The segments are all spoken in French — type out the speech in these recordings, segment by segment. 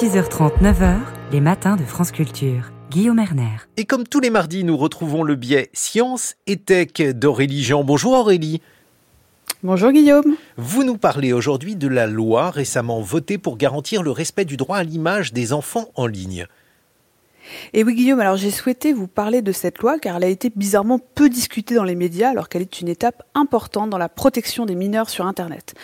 6h30, 9h, les matins de France Culture. Guillaume Erner. Et comme tous les mardis, nous retrouvons le biais Science et Tech d'Aurélie Jean. Bonjour Aurélie. Bonjour Guillaume. Vous nous parlez aujourd'hui de la loi récemment votée pour garantir le respect du droit à l'image des enfants en ligne. Et oui Guillaume, alors j'ai souhaité vous parler de cette loi car elle a été bizarrement peu discutée dans les médias alors qu'elle est une étape importante dans la protection des mineurs sur Internet.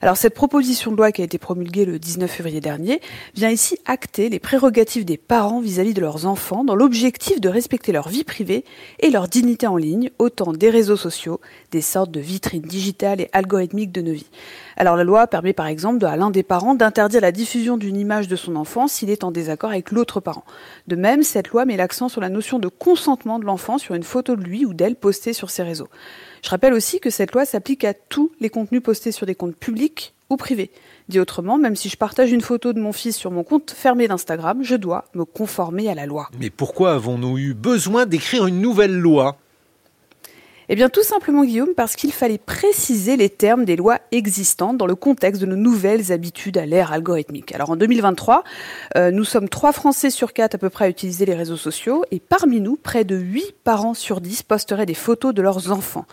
Alors cette proposition de loi qui a été promulguée le 19 février dernier vient ici acter les prérogatives des parents vis-à-vis de leurs enfants dans l'objectif de respecter leur vie privée et leur dignité en ligne, autant des réseaux sociaux, des sortes de vitrines digitales et algorithmiques de nos vies. Alors la loi permet par exemple à l'un des parents d'interdire la diffusion d'une image de son enfant s'il est en désaccord avec l'autre parent. De même, cette loi met l'accent sur la notion de consentement de l'enfant sur une photo de lui ou d'elle postée sur ses réseaux. Je rappelle aussi que cette loi s'applique à tous les contenus postés sur des comptes publics ou privés. Dit autrement, même si je partage une photo de mon fils sur mon compte fermé d'Instagram, je dois me conformer à la loi. Mais pourquoi avons-nous eu besoin d'écrire une nouvelle loi? Eh bien, tout simplement, Guillaume, parce qu'il fallait préciser les termes des lois existantes dans le contexte de nos nouvelles habitudes à l'ère algorithmique. Alors, en 2023, euh, nous sommes 3 Français sur 4 à peu près à utiliser les réseaux sociaux, et parmi nous, près de 8 parents sur 10 posteraient des photos de leurs enfants.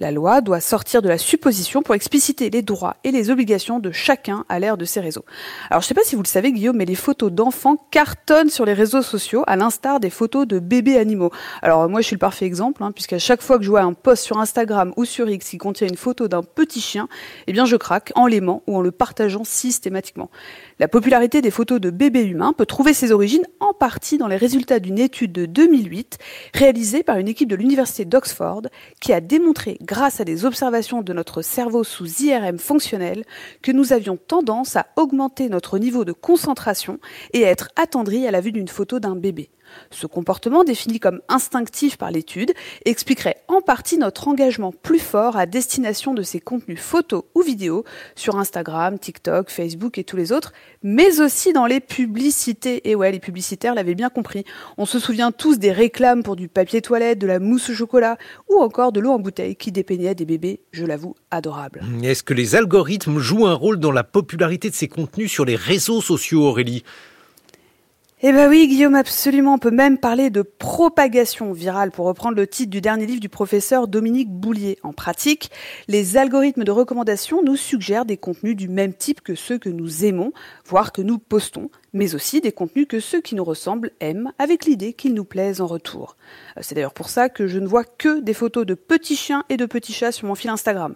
La loi doit sortir de la supposition pour expliciter les droits et les obligations de chacun à l'ère de ces réseaux. Alors, je ne sais pas si vous le savez, Guillaume, mais les photos d'enfants cartonnent sur les réseaux sociaux, à l'instar des photos de bébés animaux. Alors, moi, je suis le parfait exemple, hein, puisqu'à chaque fois que je vois un post sur Instagram ou sur X qui contient une photo d'un petit chien, eh bien je craque en l'aimant ou en le partageant systématiquement. La popularité des photos de bébés humains peut trouver ses origines en partie dans les résultats d'une étude de 2008 réalisée par une équipe de l'université d'Oxford qui a démontré, grâce à des observations de notre cerveau sous IRM fonctionnel, que nous avions tendance à augmenter notre niveau de concentration et à être attendris à la vue d'une photo d'un bébé. Ce comportement, défini comme instinctif par l'étude, expliquerait en partie notre engagement plus fort à destination de ces contenus photos ou vidéos sur Instagram, TikTok, Facebook et tous les autres, mais aussi dans les publicités. Et ouais, les publicitaires l'avaient bien compris. On se souvient tous des réclames pour du papier toilette, de la mousse au chocolat ou encore de l'eau en bouteille qui dépeignaient des bébés, je l'avoue, adorables. Est-ce que les algorithmes jouent un rôle dans la popularité de ces contenus sur les réseaux sociaux, Aurélie? Eh ben oui, Guillaume, absolument. On peut même parler de propagation virale, pour reprendre le titre du dernier livre du professeur Dominique Boulier. En pratique, les algorithmes de recommandation nous suggèrent des contenus du même type que ceux que nous aimons, voire que nous postons, mais aussi des contenus que ceux qui nous ressemblent aiment, avec l'idée qu'ils nous plaisent en retour. Euh, c'est d'ailleurs pour ça que je ne vois que des photos de petits chiens et de petits chats sur mon fil Instagram.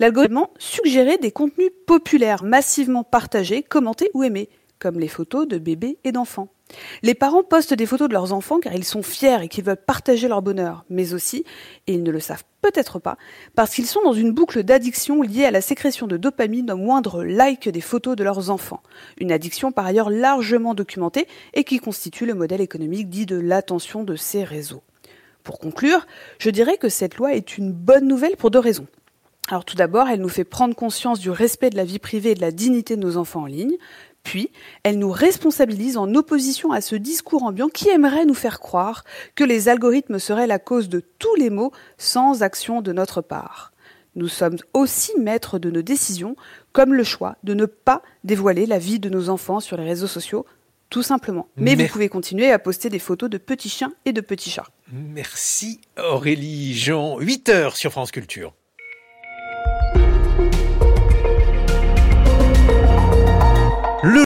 L'algorithme suggérait des contenus populaires, massivement partagés, commentés ou aimés comme les photos de bébés et d'enfants. Les parents postent des photos de leurs enfants car ils sont fiers et qu'ils veulent partager leur bonheur, mais aussi, et ils ne le savent peut-être pas, parce qu'ils sont dans une boucle d'addiction liée à la sécrétion de dopamine au moindre like des photos de leurs enfants. Une addiction par ailleurs largement documentée et qui constitue le modèle économique dit de l'attention de ces réseaux. Pour conclure, je dirais que cette loi est une bonne nouvelle pour deux raisons. Alors tout d'abord, elle nous fait prendre conscience du respect de la vie privée et de la dignité de nos enfants en ligne. Puis, elle nous responsabilise en opposition à ce discours ambiant qui aimerait nous faire croire que les algorithmes seraient la cause de tous les maux sans action de notre part. Nous sommes aussi maîtres de nos décisions, comme le choix de ne pas dévoiler la vie de nos enfants sur les réseaux sociaux, tout simplement. Mais, vous pouvez continuer à poster des photos de petits chiens et de petits chats. Merci Aurélie Jean, 8 heures sur France Culture.